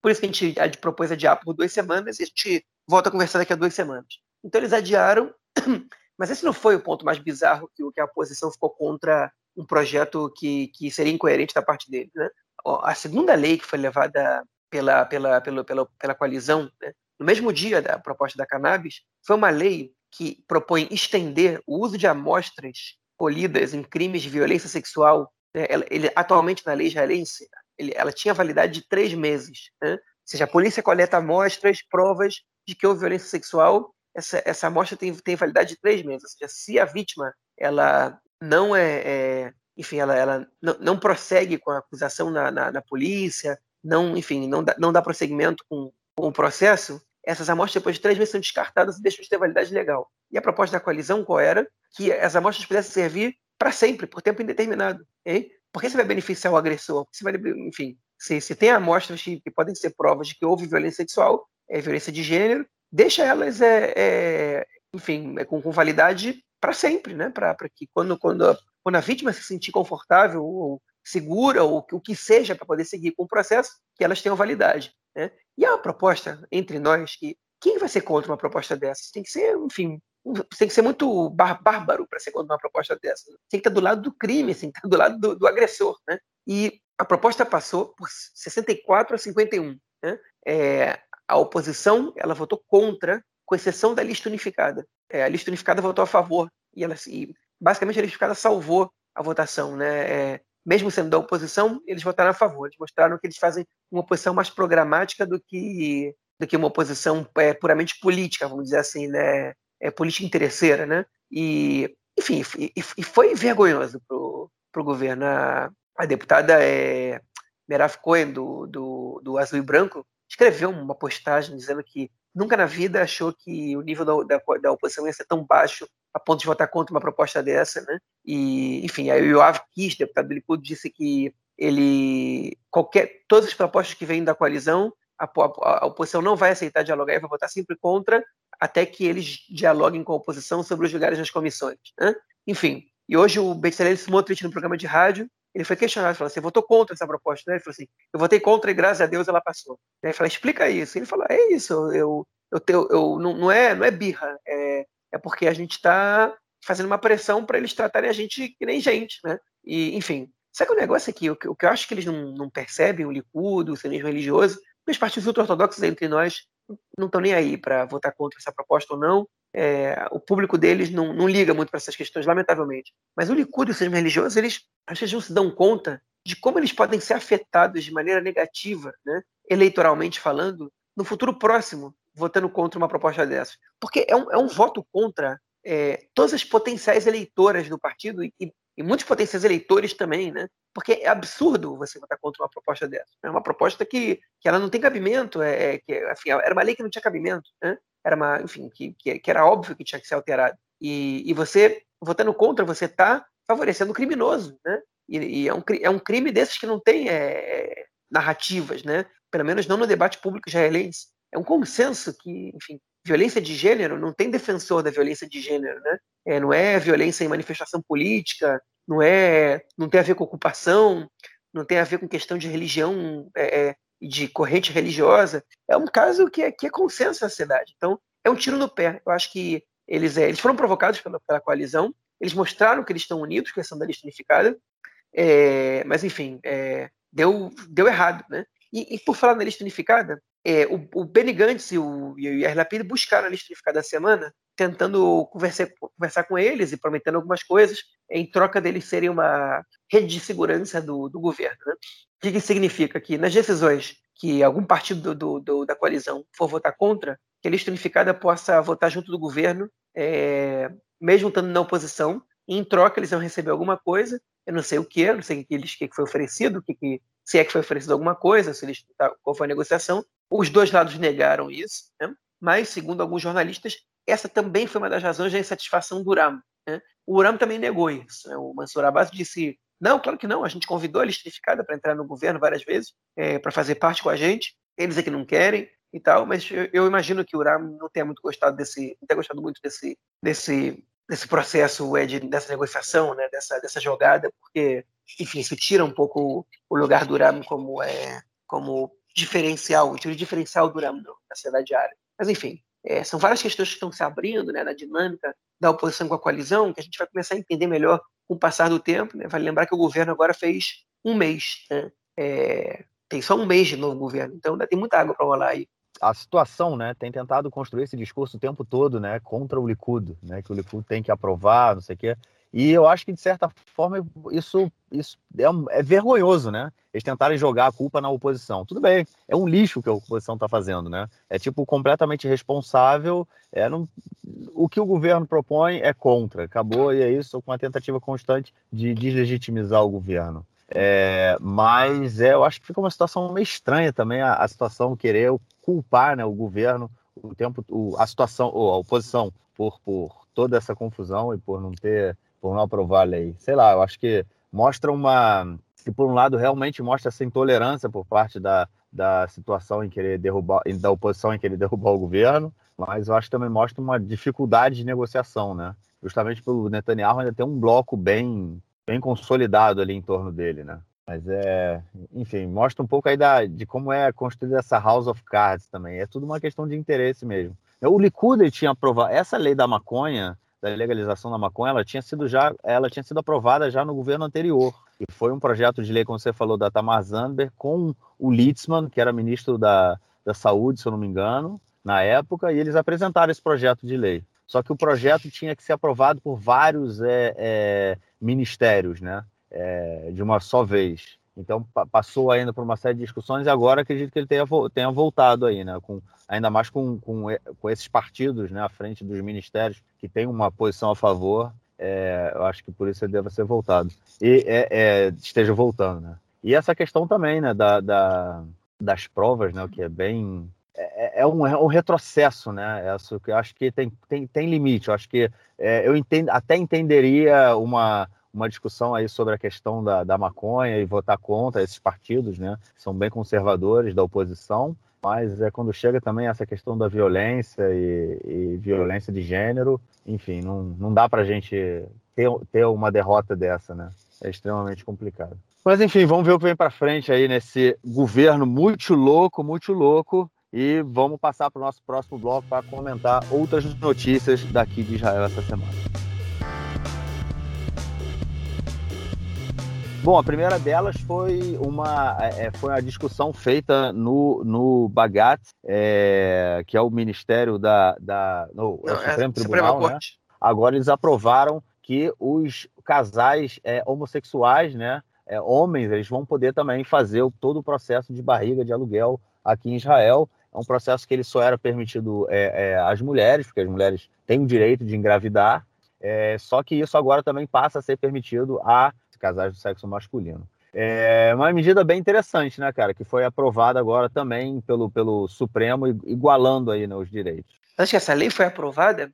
por isso que a gente a, propôs adiar por duas semanas e a gente volta a conversar daqui a duas semanas. Então eles adiaram, mas esse não foi o ponto mais bizarro que, que a oposição ficou contra um projeto que, que seria incoerente da parte dele. Né? A segunda lei que foi levada pela, pela, pela, pela, pela coalizão, né? no mesmo dia da proposta da cannabis, foi uma lei que propõe estender o uso de amostras colhidas em crimes de violência sexual. Né? Ele, atualmente, na lei israelense, ele, ela tinha validade de três meses. Né? Ou seja, a polícia coleta amostras, provas de que houve violência sexual. Essa, essa amostra tem, tem validade de três meses. Ou seja, se a vítima ela não é, é enfim, ela, ela não, não, prossegue com a acusação na, na, na, polícia, não, enfim, não dá, não dá prosseguimento com, com o processo, essas amostras, depois de três meses, são descartadas e deixam de ter validade legal. E a proposta da coalizão qual era? Que as amostras pudessem servir para sempre, por tempo indeterminado. Okay? Por que você vai beneficiar o agressor? Você vai, enfim, se, se tem amostras que, que, podem ser provas de que houve violência sexual, é, violência de gênero, deixa elas, é, é enfim, é, com, com validade para sempre, né? Para que quando, quando, a, quando a vítima se sentir confortável ou segura ou o que seja para poder seguir com o processo, que elas tenham validade. Né? E é uma proposta entre nós que quem vai ser contra uma proposta dessa? Tem que ser, enfim, tem que ser muito bárbaro para ser contra uma proposta dessa. Tem que estar do lado do crime, tem que estar do lado do, do agressor. Né? E a proposta passou por 64 a 51. Né? É, a oposição ela votou contra, com exceção da lista unificada. É, a lista unificada votou a favor e, ela, e basicamente a lista unificada salvou a votação, né? É, mesmo sendo da oposição, eles votaram a favor. Eles mostraram que eles fazem uma oposição mais programática do que do que uma oposição é, puramente política, vamos dizer assim, né? É, política interesseira, né? E, enfim, e, e foi vergonhoso pro, pro governo. A, a deputada é, Meraf Cohen, do, do, do Azul e Branco, escreveu uma postagem dizendo que nunca na vida achou que o nível da, da, da, oposição ia ser tão baixo a ponto de votar contra uma proposta dessa, né? E, enfim, aí o Yoav Kish, deputado do Likud, disse que ele qualquer todas as propostas que vêm da coalizão a, a, a, oposição não vai aceitar dialogar e vai votar sempre contra até que eles dialoguem com a oposição sobre os lugares nas comissões. Né? Enfim, e hoje o Bezalel Smotrich no programa de rádio ele foi questionado, falou assim, votou contra essa proposta, né? Ele falou assim, eu votei contra e graças a Deus ela passou. Ele falou, explica isso. Ele falou, é isso, eu, eu, eu, eu não, não, é, não é birra, é, é porque a gente está fazendo uma pressão para eles tratarem a gente que nem gente, né? E, enfim, sabe o negócio aqui? O que, o que eu acho que eles não, não percebem, o Likud, o sionismo religioso, os partidos ultra-ortodoxos entre nós não estão nem aí para votar contra essa proposta ou não. É, o público deles não, não liga muito para essas questões, lamentavelmente. Mas o Likud e o sionismo religioso, eles às vezes não se dão conta de como eles podem ser afetados de maneira negativa, né, eleitoralmente falando, no futuro próximo, votando contra uma proposta dessas. Porque é um, é um voto contra é, todas as potenciais eleitoras do partido e, e, muitos potenciais eleitores também, né? Porque é absurdo você votar contra uma proposta dessa. É uma proposta que, que ela não tem cabimento, é, é que, enfim, era uma lei que não tinha cabimento, né? Era uma, enfim, que, que, era óbvio que tinha que ser alterada. E, e você, votando contra, você está favorecendo o criminoso, né? E, e, é, um, é um crime desses que não tem é, narrativas, né? Pelo menos não no debate público israelense. É um consenso que, enfim, violência de gênero não tem defensor da violência de gênero, né? É, não é violência em manifestação política, não é, não tem a ver com ocupação, não tem a ver com questão de religião é, é de corrente religiosa. É um caso que é, que é consenso na sociedade. Então, é um tiro no pé. Eu acho que eles, é, eles foram provocados pela, pela coalizão, eles mostraram que eles estão unidos, com a questão da lista unificada, é, mas, enfim, é, deu, deu errado. Né? E, e, por falar na lista unificada, é, o, o Benny Gantz e o, e o Yair Lapid buscaram a lista unificada da semana, tentando conversar, conversar com eles e prometendo algumas coisas, em troca deles serem uma rede de segurança do, do governo. Né? O que, significa? Que nas decisões que algum partido do, do, da coalizão for votar contra, que a lista unificada possa votar junto do governo, é, mesmo estando na oposição, e em troca eles vão receber alguma coisa, eu não sei o que, não sei o que, eles, que foi oferecido, que, que, se é que foi oferecido alguma coisa, se eles, tá, qual foi a negociação. Os dois lados negaram isso, né? mas, segundo alguns jornalistas, essa também foi uma das razões da insatisfação do Uram. Né? O Uram também negou isso. Né? O Mansur Abbas disse não, claro que não. A gente convidou a listificada para entrar no governo várias vezes, é, para fazer parte com a gente. Eles é que não querem. e tal, mas eu, eu imagino que o Uram não tenha muito gostado desse, não tenha gostado muito desse, desse, desse processo, Ed, dessa negociação, né, dessa, dessa jogada, porque, enfim, isso tira um pouco o lugar do Uram como é, como diferencial, o diferencial do Uram na sociedade árabe. Mas, enfim, é, são várias questões que estão se abrindo né, na dinâmica da oposição com a coalizão, que a gente vai começar a entender melhor com o passar do tempo. Né? Vale lembrar que o governo agora fez um mês. Né? É, tem só um mês de novo governo, então ainda tem muita água para rolar aí. A situação, né, tem tentado construir esse discurso o tempo todo, né, contra o Likud, né, que o Likud tem que aprovar, não sei o quê. E eu acho que, de certa forma, isso, isso é, é, vergonhoso, né? Eles tentarem jogar a culpa na oposição. Tudo bem, é um lixo que a oposição está fazendo, né? É tipo completamente responsável. É, não, o que o governo propõe é contra. Acabou, e é isso, com uma tentativa constante de deslegitimizar o governo. É, mas é, eu acho que fica uma situação meio estranha também a, a situação querer culpar né, o governo, o tempo, o, a situação, a oposição, por, por toda essa confusão e por não ter por não aprovar a lei. Sei lá, eu acho que mostra uma. Que por um lado realmente mostra essa intolerância por parte da, da situação em querer derrubar, da oposição em querer derrubar o governo, mas eu acho que também mostra uma dificuldade de negociação, né? Justamente pelo Netanyahu ainda tem um bloco bem, bem consolidado ali em torno dele, né? Mas é, enfim, mostra um pouco aí da, de como é construída essa House of Cards também. É tudo uma questão de interesse mesmo. O Likud tinha aprovado essa lei da maconha, da legalização da maconha, ela tinha sido já, ela tinha sido aprovada já no governo anterior. E foi um projeto de lei, como você falou, da Tamar Zandberg, com o Litzman, que era ministro da, da Saúde, se eu não me engano, na época, e eles apresentaram esse projeto de lei. Só que o projeto tinha que ser aprovado por vários é, é, ministérios, né? É, de uma só vez. Então passou ainda por uma série de discussões e agora acredito que ele tenha, tenha voltado aí, né? Com, ainda mais com, com, com esses partidos né, à frente dos ministérios que tem uma posição a favor, é, eu acho que por isso ele deve ser voltado. E é, é, esteja voltando, né? E essa questão também, né, da, da das provas, né, o que é bem é, é, um, é um retrocesso, né? Isso eu acho que tem, tem, tem limite. Eu acho que é, eu entendo, até entenderia uma uma discussão aí sobre a questão da, da maconha e votar contra esses partidos, né? São bem conservadores da oposição, mas é quando chega também essa questão da violência e, e violência de gênero, enfim, não, não dá para a gente ter, ter uma derrota dessa, né? É extremamente complicado. Mas enfim, vamos ver o que vem para frente aí nesse governo muito louco, muito louco. E vamos passar para o nosso próximo bloco para comentar outras notícias daqui de Israel essa semana. Bom, a primeira delas foi uma, é, é, foi a discussão feita no, no Bagat, é, que é o Ministério da, da no, Não, é Supremo Tribunal, né? Agora eles aprovaram que os casais é, homossexuais, né, é, homens, eles vão poder também fazer o, todo o processo de barriga de aluguel aqui em Israel. É um processo que ele só era permitido é, é, às mulheres, porque as mulheres têm o direito de engravidar, é, só que isso agora também passa a ser permitido a casais do sexo masculino. É uma medida bem interessante, né, cara, que foi aprovada agora também pelo, pelo Supremo, igualando aí né, os direitos. Acho que essa lei foi aprovada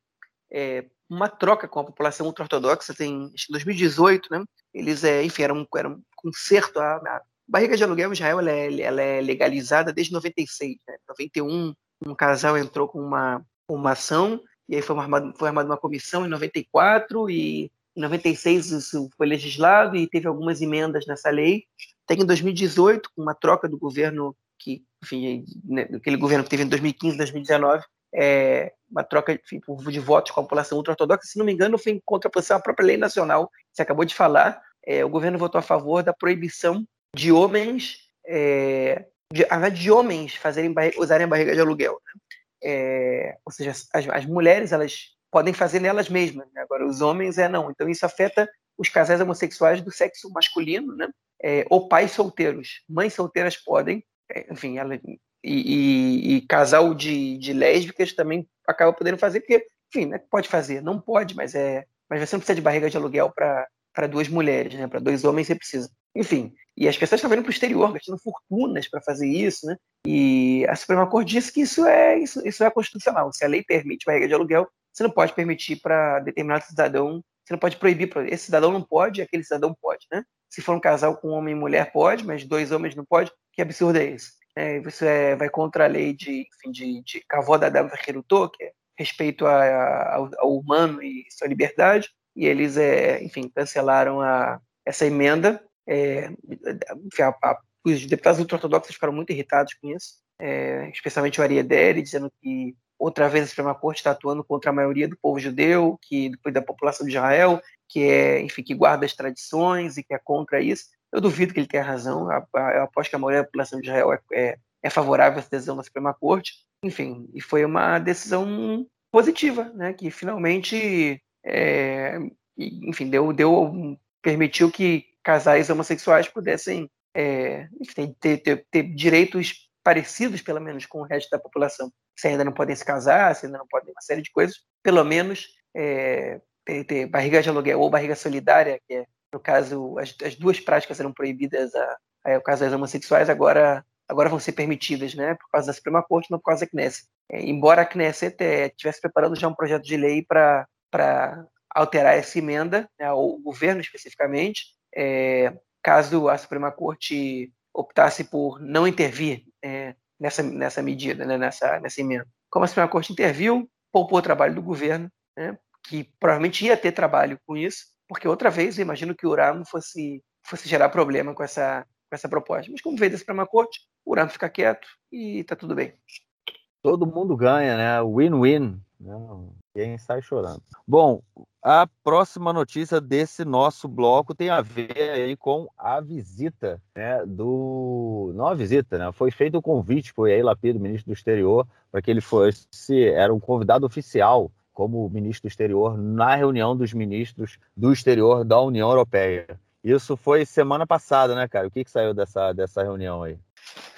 é, uma troca com a população ultra-ortodoxa em 2018, né? Eles, é, enfim, era um, era um conserto. A, a barriga de aluguel em Israel ela é, ela é legalizada desde 96. Né? 91, um casal entrou com uma, uma ação e aí foi armada, foi uma comissão em 94 e em 96 isso foi legislado e teve algumas emendas nessa lei. Que em 2018, com uma troca do governo que, enfim, né, aquele governo que teve em 2015, 2019, é, uma troca enfim, de votos com a população ultra-ortodoxa, se não me engano, foi em contraposição à própria lei nacional. Você acabou de falar, é, o governo votou a favor da proibição de homens, é, de, de homens fazerem usarem a barriga de aluguel. Né? É, ou seja, as, as mulheres elas podem fazer nelas mesmas. Né? Agora, os homens é não. Então, isso afeta os casais homossexuais do sexo masculino, né? É, ou pais solteiros. Mães solteiras podem, é, enfim, ela, e, e, e, casal de, de lésbicas também acaba podendo fazer, porque, enfim, né, pode fazer, não pode, mas é, mas você não precisa de barriga de aluguel para duas mulheres, né? Para dois homens você precisa. Enfim, e as pessoas estão indo para o exterior, gastando fortunas para fazer isso, né? E a Suprema Corte disse que isso é isso, isso é constitucional. Se a lei permite barriga de aluguel, você não pode permitir para determinado cidadão, você não pode proibir, esse cidadão não pode, aquele cidadão pode, né? Se for um casal com homem e mulher, pode, mas dois homens não pode. Que absurdo é esse? né, isso é, vai contra a lei de, enfim, de, de Kavod Adam Vechirutô, que é respeito a, a, ao, humano e sua liberdade, e eles, é, enfim, cancelaram a, essa emenda. É, a, os deputados ultra-ortodoxos ficaram muito irritados com isso, é, especialmente o Ariederi, dizendo que outra vez a Suprema Corte está atuando contra a maioria do povo judeu, que depois da população de Israel, que é, enfim, que guarda as tradições e que é contra isso. Eu duvido que ele tenha razão. Eu aposto que a maioria da população de Israel é, é, é favorável essa decisão da Suprema Corte. Enfim, e foi uma decisão positiva, né? Que finalmente, é, enfim, deu, deu, permitiu que casais homossexuais pudessem é, enfim, ter, ter, ter direitos parecidos, pelo menos, com o resto da população. Se ainda não podem se casar, se ainda não podem uma série de coisas, pelo menos é, ter, barriga de aluguel ou barriga solidária, que é, no caso, as, as duas práticas eram proibidas a, a, a casais homossexuais, agora, agora vão ser permitidas, né, por causa da Suprema Corte, não por causa da Knesset. É, embora a Knesset estivesse preparando já um projeto de lei para alterar essa emenda, né, o governo especificamente, é, caso a Suprema Corte optasse por não intervir é, nessa, nessa medida, né, nessa, nessa emenda. Como a Suprema Corte interviu, poupou o trabalho do governo, né, que provavelmente ia ter trabalho com isso, porque outra vez eu imagino que o Urano fosse, fosse gerar problema com essa, com essa proposta. Mas como veio da Suprema Corte, o Urano fica quieto e está tudo bem. Todo mundo ganha, né? Win-win. Né? Ninguém sai chorando. Bom, a próxima notícia desse nosso bloco tem a ver aí com a visita né, do. Não a visita, né? Foi feito o um convite por Yair Lapid, ministro do Exterior, para que ele fosse. Era um convidado oficial como ministro do Exterior na reunião dos ministros do exterior da União Europeia. Isso foi semana passada, né, cara? O que, que saiu dessa, dessa reunião aí?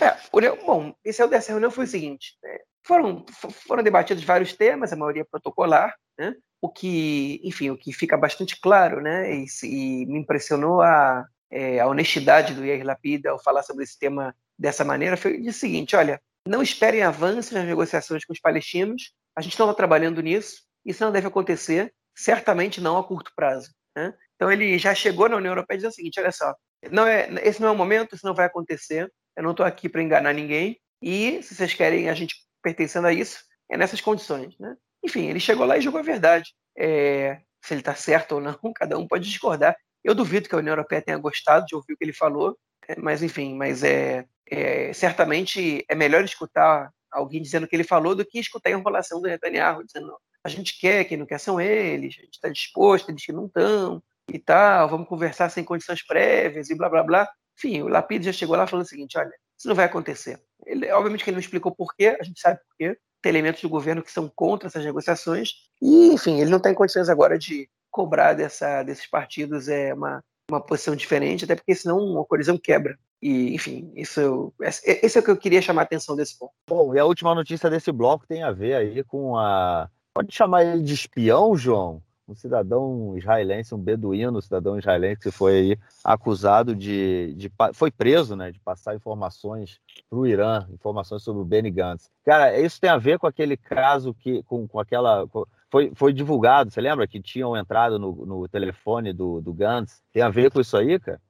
É, bom, esse dessa reunião foi o seguinte: né? foram, foram debatidos vários temas, a maioria protocolar, né? O que, enfim, o que fica bastante claro, né? E, e me impressionou a, é, a honestidade do Yair Lapid ao falar sobre esse tema dessa maneira foi o seguinte: olha, não esperem avanços nas negociações com os palestinos. A gente não está trabalhando nisso. Isso não deve acontecer, certamente não a curto prazo. Né? Então ele já chegou na União Europeia dizendo o seguinte: olha só, não é, esse não é o momento, isso não vai acontecer. Eu não estou aqui para enganar ninguém. E se vocês querem a gente pertencendo a isso, é nessas condições. Né? Enfim, ele chegou lá e jogou a verdade. É, se ele está certo ou não, cada um pode discordar. Eu duvido que a União Europeia tenha gostado de ouvir o que ele falou, é, mas enfim, mas é, é, certamente é melhor escutar alguém dizendo o que ele falou do que escutar a enrolação do Netanyahu, dizendo a gente quer, quem não quer são eles, a gente está disposto, eles que não estão, e tal, vamos conversar sem condições prévias, e blá blá blá. Enfim, o Lapid já chegou lá falando o seguinte: olha, isso não vai acontecer. Ele, obviamente que ele não explicou por quê, a gente sabe por quê. Tem elementos do governo que são contra essas negociações, e, enfim, ele não está em condições agora de cobrar dessa, desses partidos é uma, uma posição diferente, até porque senão uma colisão quebra. E, enfim, isso, esse é o que eu queria chamar a atenção desse ponto. Bom, e a última notícia desse bloco tem a ver aí com a. Pode chamar ele de espião, João? Um cidadão israelense, um beduíno, um cidadão israelense que foi aí acusado de, de foi preso, né, de passar informações para o Irã, informações sobre o Benny Gantz. Cara, isso tem a ver com aquele caso que, com, com aquela, com, foi, foi divulgado, você lembra que tinham entrado no, no telefone do, do Gantz? Tem a ver com isso aí, cara?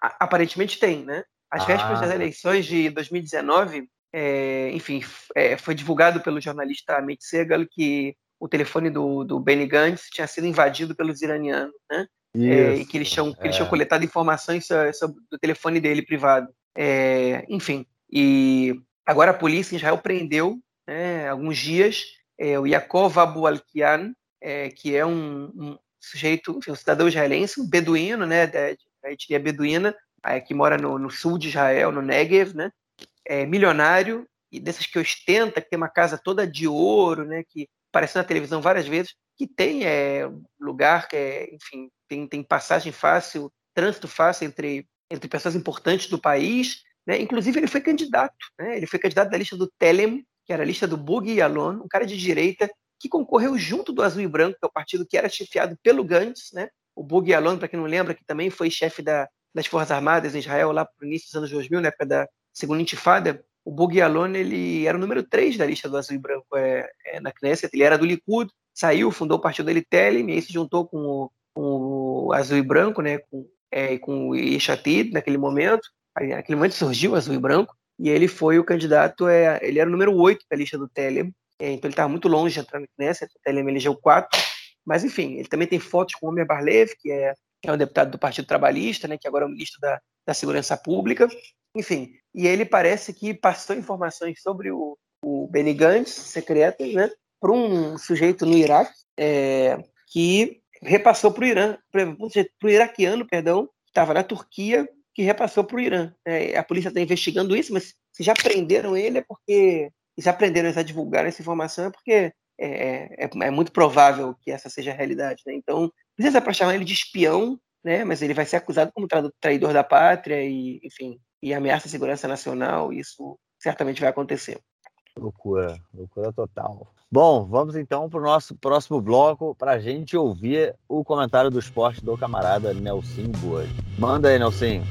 Aparentemente tem, né? As vésperas das ah. eleições de 2019, é, enfim, é, foi divulgado pelo jornalista Amit Segal que o telefone do, do Benny Gantz tinha sido invadido pelos iranianos, né? É, e que eles tinham, que eles tinham é. coletado informações sobre, sobre o telefone dele privado. É, enfim, e agora a polícia em Israel prendeu, né, alguns dias, o Yaakov Abu Alkian, que é um, um sujeito, enfim, um cidadão israelense, um beduíno, né, da, da etnia beduína, que mora no, no, sul de Israel, no Negev, né, é milionário, e desses que ostenta, que tem uma casa toda de ouro, né, que apareceu na televisão várias vezes, que tem é, lugar, que é, enfim, tem, tem passagem fácil, trânsito fácil entre, entre pessoas importantes do país. Né? Inclusive, ele foi candidato. Né? Ele foi candidato da lista do Telem, que era a lista do Bugui Yalon, um cara de direita que concorreu junto do Azul e Branco, que é o partido que era chefiado pelo Gantz. Né? O Bugui Yalon, para quem não lembra, que também foi chefe da, das Forças Armadas em Israel lá para o início dos anos 2000, na época da Segunda Intifada, o Bugialone ele era o número 3 da lista do Azul e Branco é, é, na Knesset, ele era do Likud, saiu, fundou o partido dele Telem, e aí se juntou com o, com o Azul e Branco, né, com, é, com o Ishatid naquele momento, aí, naquele momento surgiu o Azul e Branco, e ele foi o candidato, é, ele era o número 8 da lista do Telem, é, então ele estava muito longe de entrar na Knesset, o Telem elegeu 4, mas enfim, ele também tem fotos com o Omer Barlev, que é, que é um deputado do Partido Trabalhista, né, que agora é o ministro da, da Segurança Pública, enfim, e ele parece que passou informações sobre o, o Benny Gantz, secretas, né, para um sujeito no Iraque, é, que repassou para o Irã, para o iraquiano, perdão, que estava na Turquia, que repassou para o Irã. É, a polícia está investigando isso, mas se já prenderam ele é porque. Se já prenderam divulgar essa informação é porque é, é, é, muito provável que essa seja a realidade. Né? Então, precisa para chamar ele de espião, né? mas ele vai ser acusado como traidor da pátria e, enfim, e ameaça à segurança nacional. Isso certamente vai acontecer. Loucura, loucura total. Bom, vamos então para o nosso próximo bloco para a gente ouvir o comentário do esporte do camarada Nelson Boas. Manda aí, Nelson.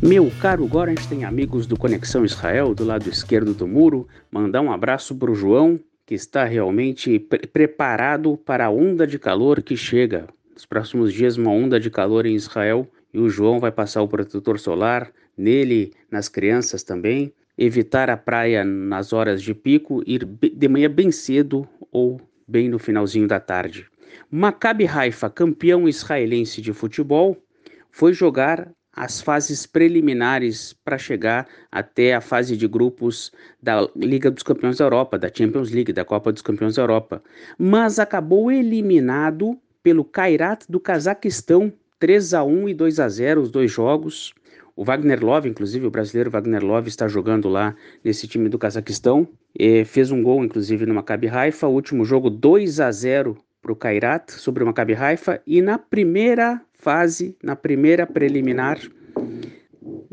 Meu caro Gorenstein, amigos do Conexão Israel, do lado esquerdo do muro, mandar um abraço para o João, que está realmente pre preparado para a onda de calor que chega. Nos próximos dias, uma onda de calor em Israel e o João vai passar o protetor solar nele, nas crianças também. Evitar a praia nas horas de pico, ir de manhã bem cedo ou bem no finalzinho da tarde. Maccabi Haifa, campeão israelense de futebol, foi jogar as fases preliminares para chegar até a fase de grupos da Liga dos Campeões da Europa, da Champions League, da Copa dos Campeões da Europa, mas acabou eliminado pelo Kairat do Cazaquistão 3 a 1 e 2 a 0 os dois jogos. O Wagner Love, inclusive, o brasileiro Wagner Love está jogando lá nesse time do Cazaquistão. E fez um gol, inclusive, no Maccabi Haifa. O último jogo 2 a 0 para o Kairat sobre o Maccabi Haifa. E na primeira fase, na primeira preliminar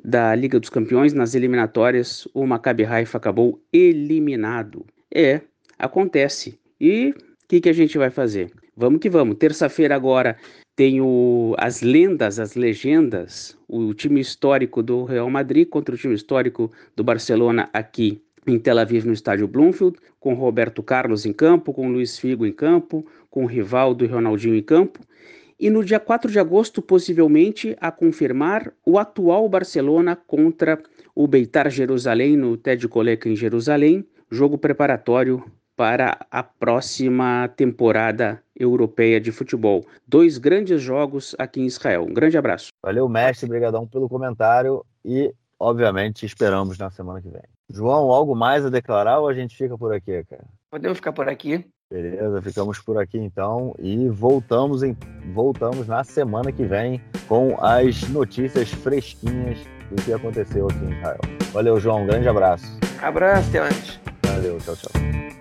da Liga dos Campeões, nas eliminatórias, o Maccabi Haifa acabou eliminado. É, acontece. E o que, que a gente vai fazer? Vamos que vamos. Terça-feira agora tem o, as lendas, as legendas, o time histórico do Real Madrid contra o time histórico do Barcelona aqui em Tel Aviv, no estádio Bloomfield, com Roberto Carlos em campo, com Luiz Figo em campo, com Rivaldo e Ronaldinho em campo. E no dia 4 de agosto, possivelmente, a confirmar o atual Barcelona contra o Beitar Jerusalém no Ted Kolek em Jerusalém, jogo preparatório para a próxima temporada europeia de futebol. Dois grandes jogos aqui em Israel. Um grande abraço. Valeu, mestre. Obrigadão pelo comentário e, obviamente, esperamos na semana que vem. João, algo mais a declarar ou a gente fica por aqui, cara? Podemos ficar por aqui. Beleza, ficamos por aqui então e voltamos em voltamos na semana que vem com as notícias fresquinhas do que aconteceu aqui em Israel. Valeu, João, um grande abraço. Abraço, até antes. Valeu, tchau, tchau.